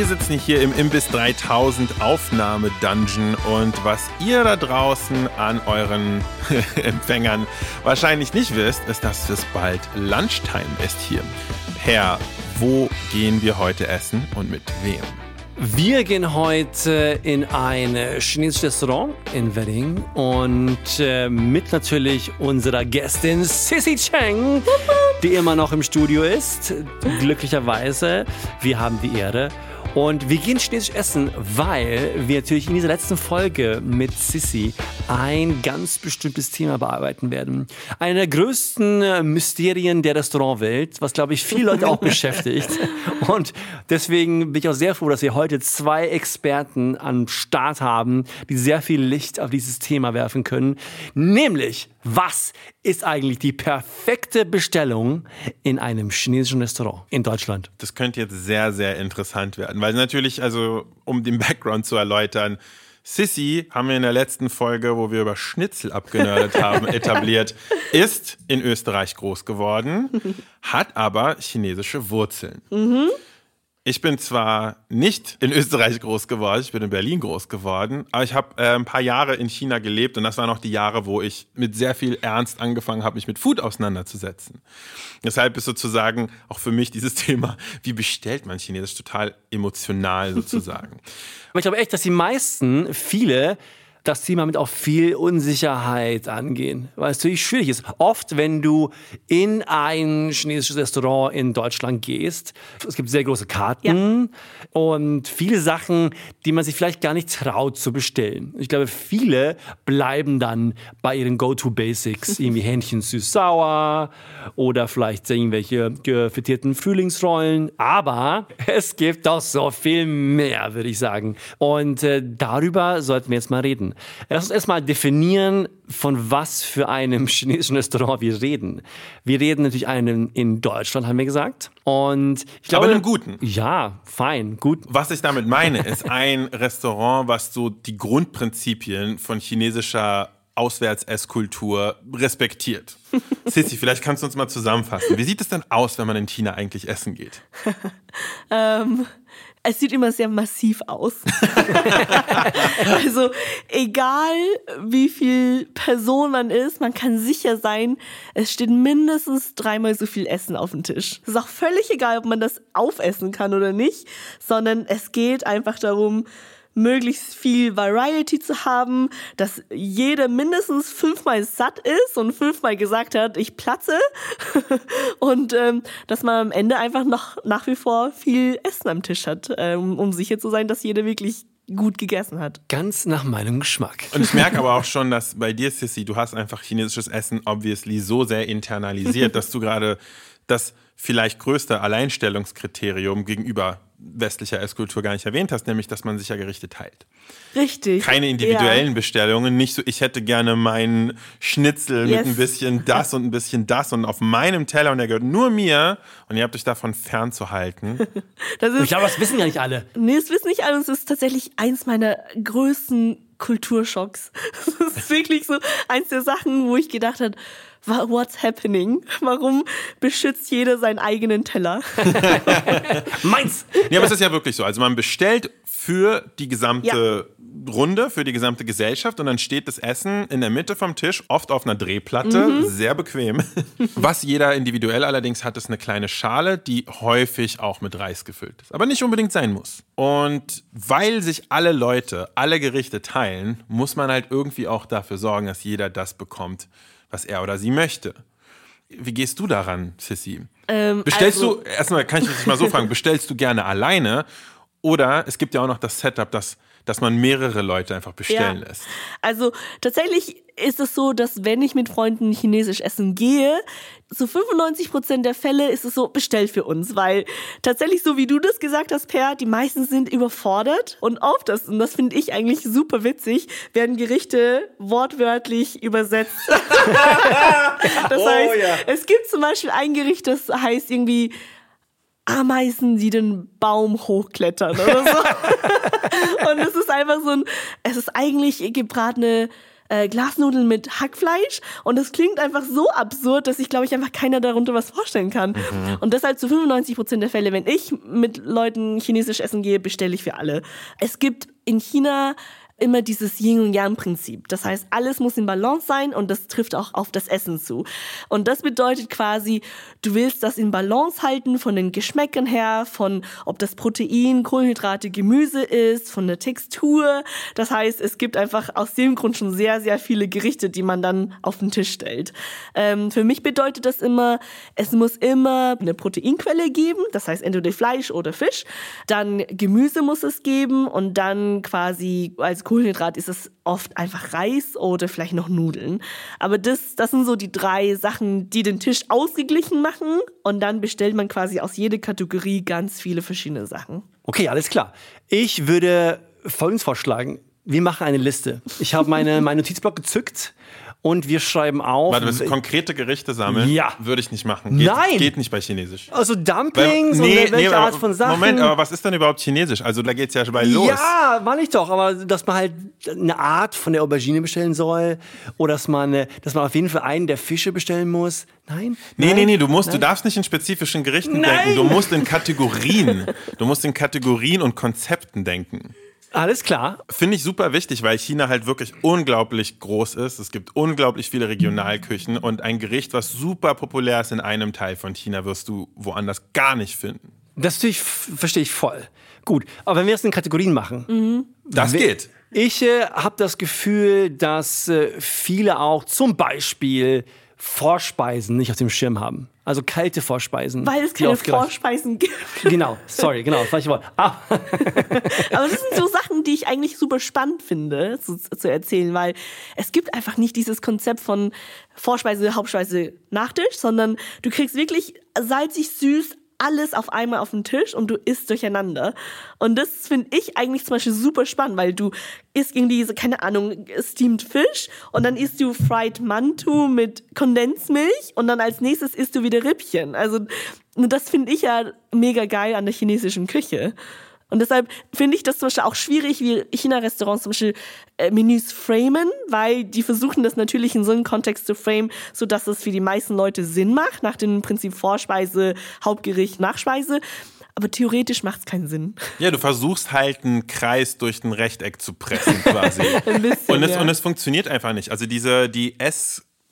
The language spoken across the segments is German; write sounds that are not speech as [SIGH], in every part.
Wir sitzen hier im Imbiss 3000 Aufnahme-Dungeon und was ihr da draußen an euren [LAUGHS] Empfängern wahrscheinlich nicht wisst, ist, dass es bald Lunchtime ist hier. Herr, wo gehen wir heute essen und mit wem? Wir gehen heute in ein chinesisches Restaurant in Wedding und äh, mit natürlich unserer Gästin Sissy Cheng, die immer noch im Studio ist. Glücklicherweise. Wir haben die Ehre. Und wir gehen chinesisch essen, weil wir natürlich in dieser letzten Folge mit Sissy ein ganz bestimmtes Thema bearbeiten werden. Eine der größten Mysterien der Restaurantwelt, was glaube ich viele Leute auch [LAUGHS] beschäftigt. Und deswegen bin ich auch sehr froh, dass wir heute zwei Experten am Start haben, die sehr viel Licht auf dieses Thema werfen können. Nämlich, was ist eigentlich die perfekte Bestellung in einem chinesischen Restaurant in Deutschland? Das könnte jetzt sehr, sehr interessant werden, weil natürlich, also um den Background zu erläutern, Sissy haben wir in der letzten Folge, wo wir über Schnitzel abgenördet [LAUGHS] haben, etabliert, ist in Österreich groß geworden, hat aber chinesische Wurzeln. Mhm. Ich bin zwar nicht in Österreich groß geworden, ich bin in Berlin groß geworden, aber ich habe äh, ein paar Jahre in China gelebt und das waren auch die Jahre, wo ich mit sehr viel Ernst angefangen habe, mich mit Food auseinanderzusetzen. Deshalb ist sozusagen auch für mich dieses [LAUGHS] Thema, wie bestellt man Chinesisch, total emotional sozusagen. [LAUGHS] aber ich glaube echt, dass die meisten, viele das Thema mit auch viel Unsicherheit angehen, weil es natürlich schwierig ist. Oft, wenn du in ein chinesisches Restaurant in Deutschland gehst, es gibt sehr große Karten ja. und viele Sachen, die man sich vielleicht gar nicht traut zu bestellen. Ich glaube, viele bleiben dann bei ihren Go-To-Basics, [LAUGHS] irgendwie Hähnchen süß-sauer oder vielleicht irgendwelche frittierten Frühlingsrollen. Aber es gibt doch so viel mehr, würde ich sagen. Und äh, darüber sollten wir jetzt mal reden. Lass uns erstmal definieren, von was für einem [LAUGHS] chinesischen Restaurant wir reden. Wir reden natürlich einen in Deutschland, haben wir gesagt. Und ich glaube, Aber einem guten. Ja, fein, gut. Was ich damit meine, [LAUGHS] ist ein Restaurant, was so die Grundprinzipien von chinesischer Auswärtsesskultur respektiert. [LAUGHS] Sissi, vielleicht kannst du uns mal zusammenfassen. Wie sieht es denn aus, wenn man in China eigentlich essen geht? ähm, es sieht immer sehr massiv aus. [LAUGHS] also egal wie viel Person man ist, man kann sicher sein, es steht mindestens dreimal so viel Essen auf dem Tisch. Es ist auch völlig egal, ob man das aufessen kann oder nicht, sondern es geht einfach darum, möglichst viel Variety zu haben, dass jeder mindestens fünfmal satt ist und fünfmal gesagt hat, ich platze [LAUGHS] und ähm, dass man am Ende einfach noch nach wie vor viel Essen am Tisch hat, ähm, um sicher zu sein, dass jeder wirklich gut gegessen hat. Ganz nach meinem Geschmack. Und ich merke [LAUGHS] aber auch schon, dass bei dir, Sissy, du hast einfach chinesisches Essen obviously so sehr internalisiert, [LAUGHS] dass du gerade das vielleicht größte Alleinstellungskriterium gegenüber westlicher Esskultur gar nicht erwähnt hast, nämlich, dass man sich ja Gerichte teilt. Richtig. Keine individuellen ja. Bestellungen, nicht so, ich hätte gerne meinen Schnitzel yes. mit ein bisschen das und ein bisschen das und auf meinem Teller und der gehört nur mir und ihr habt euch davon fernzuhalten. [LAUGHS] das ist, ich glaube, das wissen ja nicht alle. Nee, das wissen nicht alle. Es ist tatsächlich eins meiner größten Kulturschocks. [LAUGHS] Das ist wirklich so eins der Sachen, wo ich gedacht habe, what's happening? Warum beschützt jeder seinen eigenen Teller? [LAUGHS] Meins! Ja, aber es ist ja wirklich so. Also man bestellt für die gesamte ja. Runde, für die gesamte Gesellschaft und dann steht das Essen in der Mitte vom Tisch, oft auf einer Drehplatte, mhm. sehr bequem. [LAUGHS] Was jeder individuell allerdings hat, ist eine kleine Schale, die häufig auch mit Reis gefüllt ist, aber nicht unbedingt sein muss. Und weil sich alle Leute alle Gerichte teilen, muss man halt irgendwie auch dafür sorgen, dass jeder das bekommt, was er oder sie möchte. Wie gehst du daran, Sissy? Ähm, bestellst also, du, erstmal kann ich dich mal so fragen, [LAUGHS] bestellst du gerne alleine oder es gibt ja auch noch das Setup, dass, dass man mehrere Leute einfach bestellen ja. lässt? Also tatsächlich ist es so, dass wenn ich mit Freunden chinesisch essen gehe, so 95 Prozent der Fälle ist es so, bestellt für uns, weil tatsächlich so wie du das gesagt hast, Per, die meisten sind überfordert und oft, das, und das finde ich eigentlich super witzig, werden Gerichte wortwörtlich übersetzt. [LAUGHS] das Oh, heißt, ja. es gibt zum Beispiel ein Gericht, das heißt irgendwie Ameisen, die den Baum hochklettern oder so. [LAUGHS] und es ist einfach so ein, es ist eigentlich gebratene äh, Glasnudeln mit Hackfleisch und es klingt einfach so absurd, dass ich glaube ich einfach keiner darunter was vorstellen kann. Und deshalb zu 95 Prozent der Fälle, wenn ich mit Leuten chinesisch essen gehe, bestelle ich für alle. Es gibt in China immer dieses Yin und Yang Prinzip. Das heißt, alles muss in Balance sein und das trifft auch auf das Essen zu. Und das bedeutet quasi, du willst das in Balance halten von den Geschmäckern her, von ob das Protein, Kohlenhydrate, Gemüse ist, von der Textur. Das heißt, es gibt einfach aus dem Grund schon sehr, sehr viele Gerichte, die man dann auf den Tisch stellt. Ähm, für mich bedeutet das immer, es muss immer eine Proteinquelle geben, das heißt entweder Fleisch oder Fisch. Dann Gemüse muss es geben und dann quasi als Kohlenhydrat ist es oft einfach Reis oder vielleicht noch Nudeln. Aber das, das sind so die drei Sachen, die den Tisch ausgeglichen machen und dann bestellt man quasi aus jeder Kategorie ganz viele verschiedene Sachen. Okay, alles klar. Ich würde Folgendes vorschlagen. Wir machen eine Liste. Ich habe meine, meinen Notizblock gezückt und wir schreiben auf. Warte, willst du konkrete Gerichte sammeln? Ja. Würde ich nicht machen. Geht, Nein. Geht nicht bei Chinesisch. also Weil- Dumplings und welche Art von Sachen. Moment, aber was ist denn überhaupt Chinesisch? Also da geht's ja schon bei los. Ja, meine ich doch, aber dass man halt eine Art von der Aubergine bestellen soll oder dass man, äh, dass man auf jeden Fall einen der Fische bestellen muss. Nein? Nee, Nein? nee, nee, du musst, du darfst nicht in spezifischen Gerichten Nein. denken. Du musst in Kategorien. Du musst in Kategorien und Konzepten denken. Alles klar. Finde ich super wichtig, weil China halt wirklich unglaublich groß ist. Es gibt unglaublich viele Regionalküchen und ein Gericht, was super populär ist in einem Teil von China, wirst du woanders gar nicht finden. Das natürlich verstehe ich voll. Gut, aber wenn wir es in Kategorien machen. Das We- geht. Ich äh, habe das Gefühl, dass äh, viele auch zum Beispiel Vorspeisen nicht auf dem Schirm haben. Also kalte Vorspeisen. Weil es keine Vorspeisen gibt. [LAUGHS] Genau, sorry, genau, falsche Wort. Ah, [LAUGHS] Aber das sind so Sachen, die ich eigentlich super spannend finde zu, zu erzählen, weil es gibt einfach nicht dieses Konzept von Vorspeise, Hauptspeise, Nachtisch, sondern du kriegst wirklich salzig, süß, alles auf einmal auf den Tisch und du isst durcheinander. Und das finde ich eigentlich zum Beispiel super spannend, weil du isst irgendwie, so, keine Ahnung, steamed Fisch und dann isst du Fried Mantou mit Kondensmilch und dann als nächstes isst du wieder Rippchen. Also das finde ich ja mega geil an der chinesischen Küche. Und deshalb finde ich das zum Beispiel auch schwierig, wie China-Restaurants zum Beispiel äh, Menüs framen, weil die versuchen das natürlich in so einem Kontext zu framen, sodass es für die meisten Leute Sinn macht, nach dem Prinzip Vorspeise, Hauptgericht, Nachspeise. Aber theoretisch macht es keinen Sinn. Ja, du versuchst halt einen Kreis durch ein Rechteck zu pressen quasi. [LAUGHS] Ein bisschen, und, es, ja. und es funktioniert einfach nicht. Also diese, die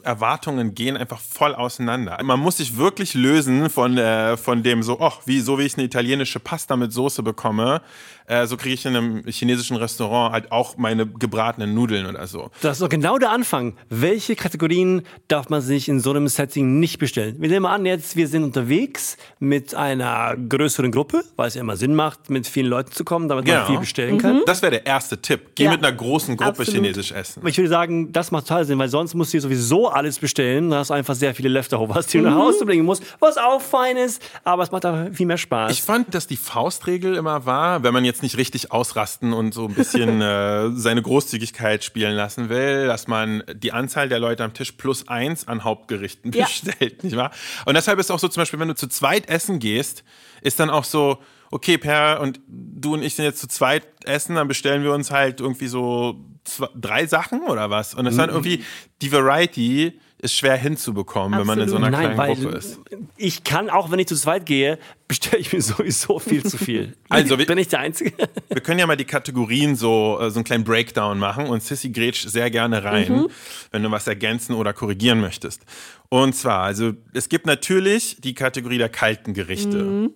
Esserwartungen gehen einfach voll auseinander. Man muss sich wirklich lösen von, äh, von dem so, oh, wie, so wie ich eine italienische Pasta mit Soße bekomme, äh, so kriege ich in einem chinesischen Restaurant halt auch meine gebratenen Nudeln oder so. das ist doch genau der Anfang. Welche Kategorien darf man sich in so einem Setting nicht bestellen? Wir nehmen an, jetzt wir sind unterwegs mit einer größeren Gruppe, weil es ja immer Sinn macht, mit vielen Leuten zu kommen, damit Genau. man viel bestellen kann. Das wäre der erste Tipp. Geh Ja. mit einer großen Gruppe Absolut. chinesisch essen. Ich würde sagen, das macht total Sinn, weil sonst musst du sowieso alles bestellen. Da hast du einfach sehr viele Leftovers, die du nach Hause bringen musst, was auch fein ist, aber es macht einfach viel mehr Spaß. Ich fand, dass die Faustregel immer war, wenn man jetzt nicht richtig ausrasten und so ein bisschen [LAUGHS] äh, seine Großzügigkeit spielen lassen will, dass man die Anzahl der Leute am Tisch plus eins an Hauptgerichten Ja. [LAUGHS] bestellt, nicht wahr? Und deshalb ist auch so zum Beispiel, wenn du zu zweit essen gehst, ist dann auch so, okay, Per und du und ich sind jetzt zu zweit essen, dann bestellen wir uns halt irgendwie so zwei, drei Sachen oder was? Und das ist dann irgendwie, die Variety ist schwer hinzubekommen, wenn man in so einer Nein, kleinen Gruppe ist. ich kann, auch wenn ich zu zweit gehe, bestelle ich mir [LAUGHS] sowieso viel zu viel. [LAUGHS] Also, wir- bin ich der Einzige? [LAUGHS] Wir können ja mal die Kategorien so, äh, so einen kleinen Breakdown machen und Sissy grätscht sehr gerne rein, wenn du was ergänzen oder korrigieren möchtest. Und zwar, also es gibt natürlich die Kategorie der kalten Gerichte.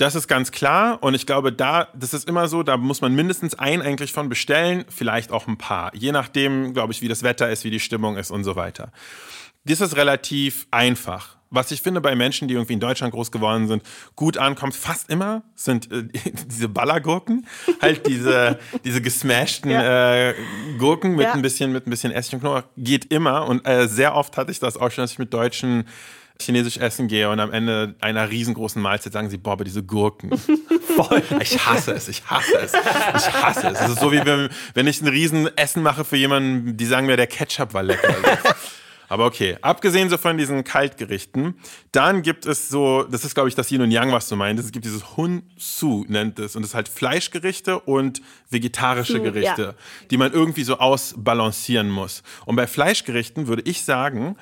Das ist ganz klar und ich glaube, da, das ist immer so, da muss man mindestens ein eigentlich von bestellen, vielleicht auch ein paar, je nachdem, glaube ich, wie das Wetter ist, wie die Stimmung ist und so weiter. Das ist relativ einfach. was ich finde bei Menschen, die irgendwie in Deutschland groß geworden sind, gut ankommt, fast immer, sind äh, [LAUGHS] diese Ballergurken. halt diese, [LAUGHS] diese gesmashten Ja. äh, Gurken mit Ja. ein bisschen, mit ein bisschen Essig und Knoblauch. Geht immer. Und äh, sehr oft hatte ich das auch schon, dass ich mit Deutschen chinesisch essen gehe und am Ende einer riesengroßen Mahlzeit sagen sie, boah, aber diese Gurken. [LAUGHS] Voll. Ich hasse es, ich hasse es. Ich hasse es. Es ist so wie wenn, wenn ich ein riesen Essen mache für jemanden, die sagen mir, der Ketchup war lecker. Aber okay, abgesehen so von diesen Kaltgerichten, dann gibt es so, das ist glaube ich das Yin und Yang, was du meintest, es gibt dieses Hun Su nennt es und das ist halt Fleischgerichte und vegetarische Su, Gerichte, ja. die man irgendwie so ausbalancieren muss. Und bei Fleischgerichten würde ich sagen,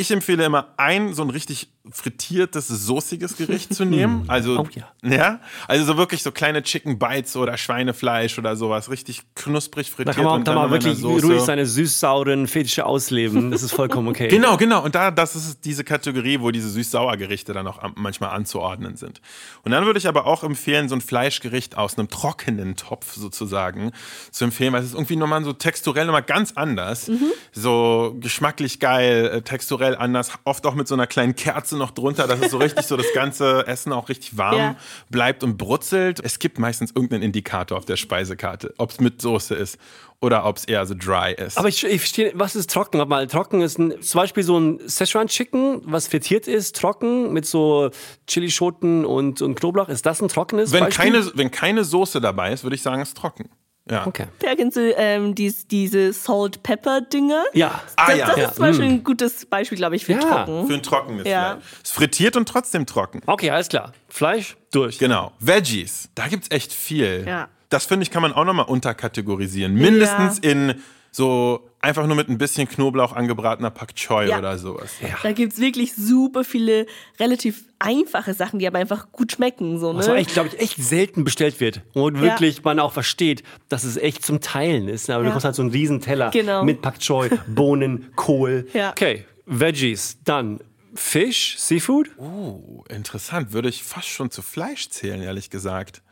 ich empfehle immer ein so ein richtig frittiertes, soßiges Gericht [LAUGHS] zu nehmen. Also, Oh ja. ja. Also so wirklich so kleine Chicken Bites oder Schweinefleisch oder sowas. Richtig knusprig Da frittiert. kann man, und da dann man in der wirklich ruhig seine süß-sauren Fetische ausleben. Das ist vollkommen okay. [LAUGHS] Genau, genau. Und da, das ist diese Kategorie, wo diese süß-sauer-Gerichte dann auch manchmal anzuordnen sind. Und dann würde ich aber auch empfehlen, so ein Fleischgericht aus einem trockenen Topf sozusagen zu empfehlen, weil es ist irgendwie nochmal so texturell nochmal ganz anders. So geschmacklich geil, äh, texturell anders, oft auch mit so einer kleinen Kerze noch drunter, dass es so richtig so das ganze Essen auch richtig warm Ja. bleibt und brutzelt. Es gibt meistens irgendeinen Indikator auf der Speisekarte, ob es mit Soße ist oder ob es eher so dry ist. Aber ich, ich verstehe, was ist trocken? Warte mal, trocken ist ein, zum Beispiel so ein Szechuan Chicken, was frittiert ist, trocken, mit so Chilischoten und, und Knoblauch. Ist das ein trockenes wenn, Beispiel? keine, wenn keine Soße dabei ist, würde ich sagen, es ist trocken. Ja. Okay. Ja, kennst du ähm, dies, diese Salt-Pepper-Dinger? Ja. Ah, das, ja. das Ja. ist zum Beispiel ein gutes Beispiel, glaube ich, für Ja. trocken. Für ein trockenes Ja. Fleisch. Es ist frittiert und trotzdem trocken. Okay, alles klar. Fleisch, durch. Genau. Veggies, da gibt es echt viel. Ja. Das finde ich, kann man auch nochmal unterkategorisieren. Mindestens in so einfach nur mit ein bisschen Knoblauch angebratener Pak Choi Ja. oder sowas. Da gibt es wirklich super viele relativ einfache Sachen, die aber einfach gut schmecken. So, ne? Was auch echt, glaube ich, echt selten bestellt wird. Und wirklich man auch versteht, dass es echt zum Teilen ist. Aber du Ja. kommst halt so einen riesen Teller Genau. mit Pak Choi, [LAUGHS] Bohnen, Kohl. Ja. Okay, Veggies. Dann Fisch, Seafood. Oh, interessant. Würde ich fast schon zu Fleisch zählen, ehrlich gesagt.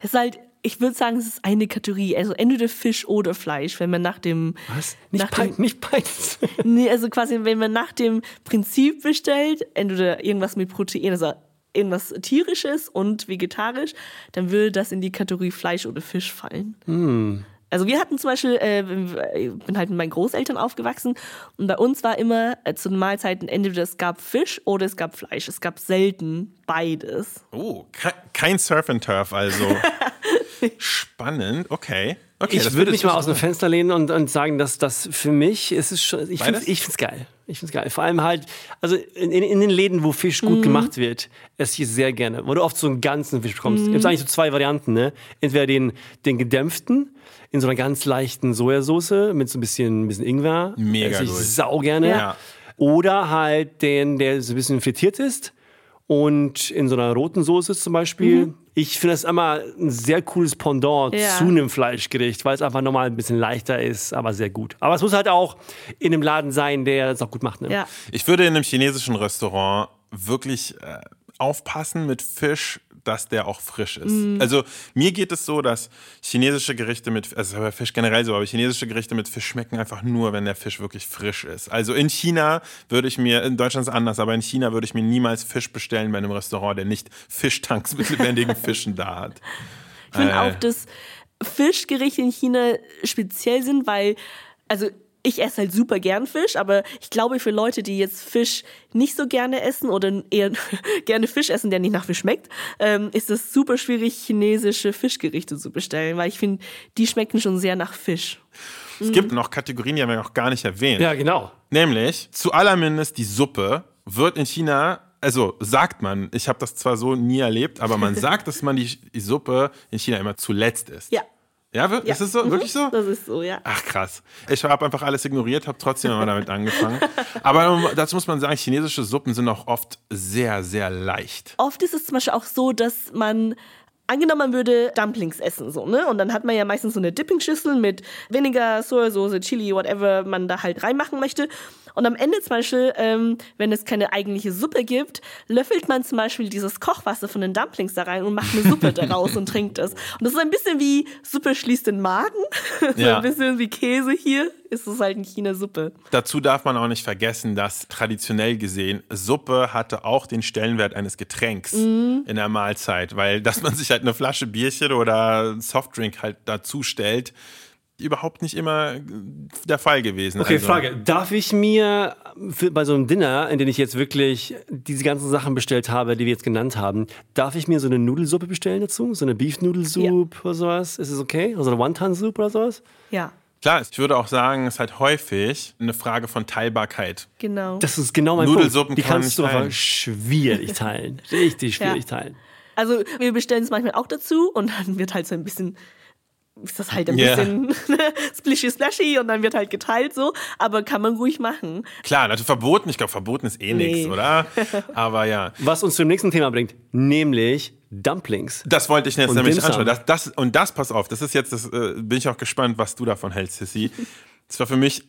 Es ist halt, ich würde sagen, es ist eine Kategorie. Also entweder Fisch oder Fleisch, wenn man nach dem. Was? Nicht, Nach Pein, dem, nicht Peins. [LAUGHS] nee, also quasi, wenn man nach dem Prinzip bestellt, entweder irgendwas mit Protein, also irgendwas tierisches und vegetarisch, dann würde das in die Kategorie Fleisch oder Fisch fallen. Also wir hatten zum Beispiel, äh, ich bin halt mit meinen Großeltern aufgewachsen und bei uns war immer äh, zu den Mahlzeiten entweder es gab Fisch oder es gab Fleisch. Es gab selten beides. Oh, ke- kein Surf and Turf also. [LAUGHS] Spannend, okay. okay Ich das würde mich ich mal aus dem Fenster lehnen und, und sagen, dass das für mich ist es schon. Ich finde find's geil. Ich finde es geil. Vor allem halt, also in, in, den Läden, wo Fisch gut gemacht wird, esse ich es sehr gerne. Wo du oft so einen ganzen Fisch bekommst. Es gibt eigentlich so zwei Varianten, ne? Entweder den, den gedämpften in so einer ganz leichten Sojasauce mit so ein bisschen, ein bisschen Ingwer. Mega Esse ich gut. sau gerne. Ja. Oder halt den, der so ein bisschen frittiert ist und in so einer roten Soße zum Beispiel. Ich finde das immer ein sehr cooles Pendant Ja. zu einem Fleischgericht, weil es einfach nochmal ein bisschen leichter ist, aber sehr gut. Aber es muss halt auch in einem Laden sein, der es auch gut macht. Ne? Ja. Ich würde in einem chinesischen Restaurant wirklich äh, aufpassen mit Fisch, dass der auch frisch ist. Mhm. Also mir geht es so, dass chinesische Gerichte mit, also bei Fisch generell so, aber chinesische Gerichte mit Fisch schmecken einfach nur, wenn der Fisch wirklich frisch ist. Also in China würde ich mir, in Deutschland ist es anders, aber in China würde ich mir niemals Fisch bestellen bei einem Restaurant, der nicht Fischtanks mit lebendigen Fischen da hat. Ich finde Äh. auch, dass Fischgerichte in China speziell sind, weil, also ich esse halt super gern Fisch, aber ich glaube für Leute, die jetzt Fisch nicht so gerne essen oder eher [LAUGHS] gerne Fisch essen, der nicht nach Fisch schmeckt, ähm, ist es super schwierig, chinesische Fischgerichte zu bestellen, weil ich finde, die schmecken schon sehr nach Fisch. Es gibt noch Kategorien, die haben wir noch gar nicht erwähnt. Ja, genau. Nämlich, zu allermindest die Suppe wird in China, also sagt man, ich habe das zwar so nie erlebt, aber man [LAUGHS] sagt, dass man die, die Suppe in China immer zuletzt isst. Ja. Ja, wir- ist es so? Mhm. Wirklich so? Das ist so, ja. Ach krass. Ich habe einfach alles ignoriert, habe trotzdem immer damit angefangen. Aber dazu muss man sagen, chinesische Suppen sind auch oft sehr, sehr leicht. oft ist es zum Beispiel auch so, dass man angenommen, man würde Dumplings essen, so, ne? Und dann hat man ja meistens so eine Dipping-Schüssel mit Vinegar, Sojasauce, Chili, whatever man da halt reinmachen möchte. Und am Ende zum Beispiel, ähm, wenn es keine eigentliche Suppe gibt, löffelt man zum Beispiel dieses Kochwasser von den Dumplings da rein und macht eine Suppe [LAUGHS] daraus und trinkt das. Und das ist ein bisschen wie Suppe schließt den Magen. [LAUGHS] so Ja. ein bisschen wie Käse hier ist es halt in China Suppe. Dazu darf man auch nicht vergessen, dass traditionell gesehen Suppe hatte auch den Stellenwert eines Getränks Mhm. in der Mahlzeit, weil dass man sich halt eine Flasche Bierchen oder Softdrink halt dazu stellt, überhaupt nicht immer der Fall gewesen. Okay, Also- Frage. Darf ich mir für, bei so einem Dinner, in dem ich jetzt wirklich diese ganzen Sachen bestellt habe, die wir jetzt genannt haben, darf ich mir so eine Nudelsuppe bestellen dazu? So eine Beef-Nudelsoup oder sowas? Ist es okay? Also eine Wonton-Soup oder sowas? Ja, Klar, ich würde auch sagen, es ist halt häufig eine Frage von Teilbarkeit. genau. Das ist genau mein Nudelsuppen Punkt. Die kann kannst du aber schwierig teilen. Richtig [LAUGHS] schwierig teilen. Also wir bestellen es manchmal auch dazu und dann wird halt so ein bisschen, ist das halt ein Ja. bisschen [LAUGHS] splishy splashy und dann wird halt geteilt so, aber kann man ruhig machen. Klar, natürlich verboten. Ich glaube, verboten ist eh nichts, Nee. oder? [LAUGHS] Aber ja. Was uns zum nächsten Thema bringt, nämlich Dumplings. Das wollte ich jetzt Und nämlich anschauen. Das, das, und das, pass auf, das ist jetzt, das, äh, bin ich auch gespannt, was du davon hältst, Sissy. [LAUGHS] Das war für mich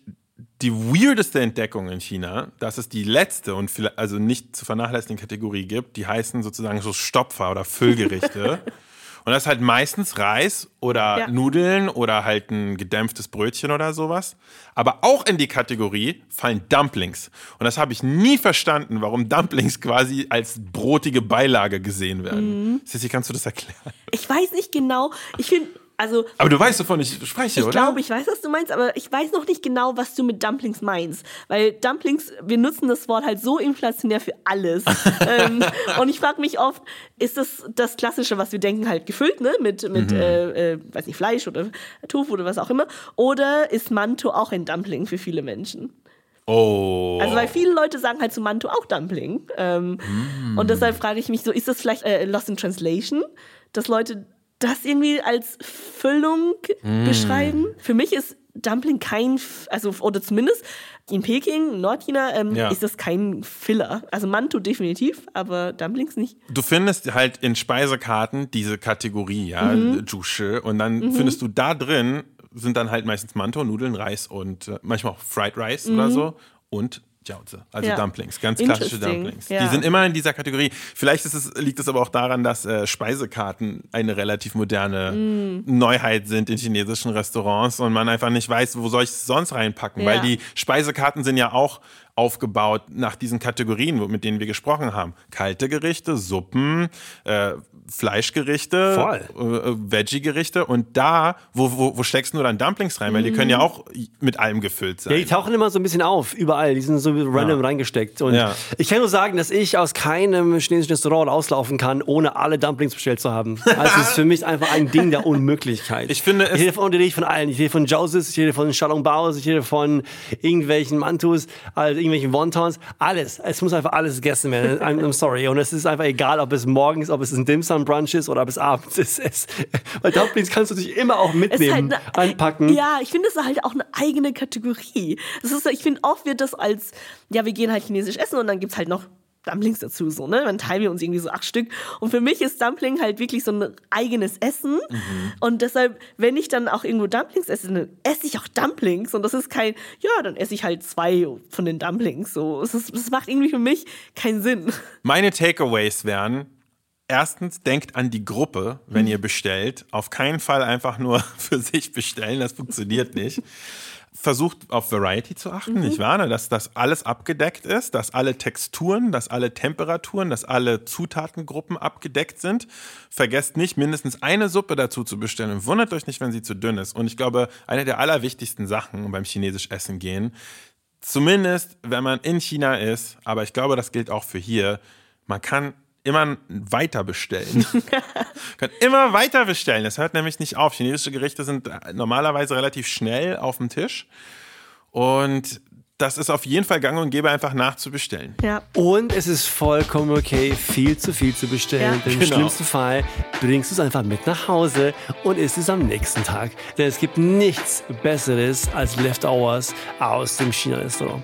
die weirdeste Entdeckung in China, dass es die letzte und also nicht zu vernachlässigende Kategorie gibt, die heißen sozusagen so Stopfer oder Füllgerichte. Und das ist halt meistens Reis oder Ja. Nudeln oder halt ein gedämpftes Brötchen oder sowas. Aber auch in die Kategorie fallen Dumplings. Und das habe ich nie verstanden, warum Dumplings quasi als brotige Beilage gesehen werden. Sissy, kannst du das erklären? Ich weiß nicht genau, ich finde, also Aber du weißt, wovon ich spreche, ich oder? glaube, ich weiß, was du meinst, aber ich weiß noch nicht genau, was du mit Dumplings meinst. Weil Dumplings, wir nutzen das Wort halt so inflationär für alles. [LAUGHS] ähm, und ich frage mich oft, ist das das Klassische, was wir denken, halt gefüllt, ne? Mit, mit Mhm. äh, äh, weiß nicht, Fleisch oder Tofu oder was auch immer. Oder ist Manto auch ein Dumpling für viele Menschen? Oh. Also, weil viele Leute sagen halt zu Manto auch Dumpling. Ähm, Mm. Und deshalb frage ich mich so, ist das vielleicht äh, Lost in Translation, dass Leute das irgendwie als Füllung Mm. beschreiben? Für mich ist Dumpling kein, also oder zumindest in Peking, Nordchina, ähm, Ja. ist das kein Filler. Also Manto definitiv, aber Dumplings nicht. du findest halt in Speisekarten diese Kategorie, ja, Mhm. Jusche, und dann findest du da drin sind dann halt meistens Manto, Nudeln, Reis und äh, manchmal auch Fried Rice oder so und Jiaozi, also. Ja. Dumplings, ganz klassische Dumplings. ja. Die sind immer in dieser Kategorie. Vielleicht es, liegt es aber auch daran, dass äh, Speisekarten eine relativ moderne Mm. Neuheit sind in chinesischen Restaurants und man einfach nicht weiß, wo soll ich es sonst reinpacken, Ja. weil die Speisekarten sind ja auch aufgebaut nach diesen Kategorien, mit denen wir gesprochen haben. Kalte Gerichte, Suppen, äh, Fleischgerichte, Voll. äh, äh, Veggie-Gerichte und da, wo, wo, wo steckst du dann Dumplings rein? Weil die können ja auch mit allem gefüllt sein. Ja, die tauchen immer so ein bisschen auf, überall. Die sind so random reingesteckt. Und Ja. ich kann nur sagen, dass ich aus keinem chinesischen Restaurant auslaufen kann, ohne alle Dumplings bestellt zu haben. Also es ist für mich einfach ein Ding der Unmöglichkeit. Ich finde es- Ich rede von, ich rede von allen. Ich rede von Jiaozis, ich rede von Shalongbaos, ich rede von irgendwelchen Mantus, also irgendwelchen Wontons. Alles. Es muss einfach alles gegessen werden. [LAUGHS] I'm, I'm sorry. Und es ist einfach egal, ob es morgens, ob es ein Dim Sum Brunch ist oder ob es abends ist. Es, [LAUGHS] weil Dumplings kannst du dich immer auch ist mitnehmen, halt ne- anpacken. Ja, ich finde, es ist halt auch eine eigene Kategorie. Das ist, ich finde, oft wird das als, ja, wir gehen halt chinesisch essen und dann gibt es halt noch Dumplings dazu, so, ne? Dann teilen wir uns irgendwie so acht Stück. Und für mich ist Dumpling halt wirklich so ein eigenes Essen. Und deshalb, wenn ich dann auch irgendwo Dumplings esse, dann esse ich auch Dumplings. Und das ist kein, ja, dann esse ich halt zwei von den Dumplings. So, es ist, das macht irgendwie für mich keinen Sinn. Meine Takeaways wären, erstens, denkt an die Gruppe, wenn ihr bestellt. Auf keinen Fall einfach nur [LAUGHS] für sich bestellen, das funktioniert nicht. Versucht auf Variety zu achten, nicht wahr? Ne, Dass das alles abgedeckt ist, dass alle Texturen, dass alle Temperaturen, dass alle Zutatengruppen abgedeckt sind. Vergesst nicht, mindestens eine Suppe dazu zu bestellen und wundert euch nicht, wenn sie zu dünn ist. Und ich glaube, eine der allerwichtigsten Sachen beim chinesisch Essen gehen, Zumindest, wenn man in China ist, aber ich glaube, das gilt auch für hier, man kann immer weiter bestellen. [LAUGHS] kann immer weiter bestellen. Das hört nämlich nicht auf. Chinesische Gerichte sind normalerweise relativ schnell auf dem Tisch. Und das ist auf jeden Fall gang und gäbe, einfach nachzubestellen. Ja. Und es ist vollkommen okay, viel zu viel zu bestellen. Ja. Im Genau. schlimmsten Fall bringst du es einfach mit nach Hause und isst es am nächsten Tag. Denn es gibt nichts Besseres als Leftovers aus dem China-Restaurant.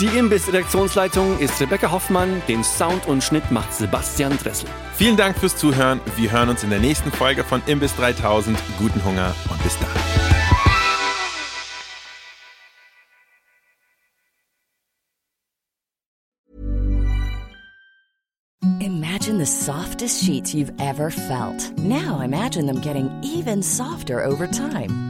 Die Imbiss-Redaktionsleitung ist Rebecca Hoffmann, den Sound und Schnitt macht Sebastian Dressel. Vielen Dank fürs Zuhören. Wir hören uns in der nächsten Folge von Imbiss 3000. Guten Hunger und bis dahin. Imagine the softest sheets you've ever felt. Now imagine them getting even softer over time.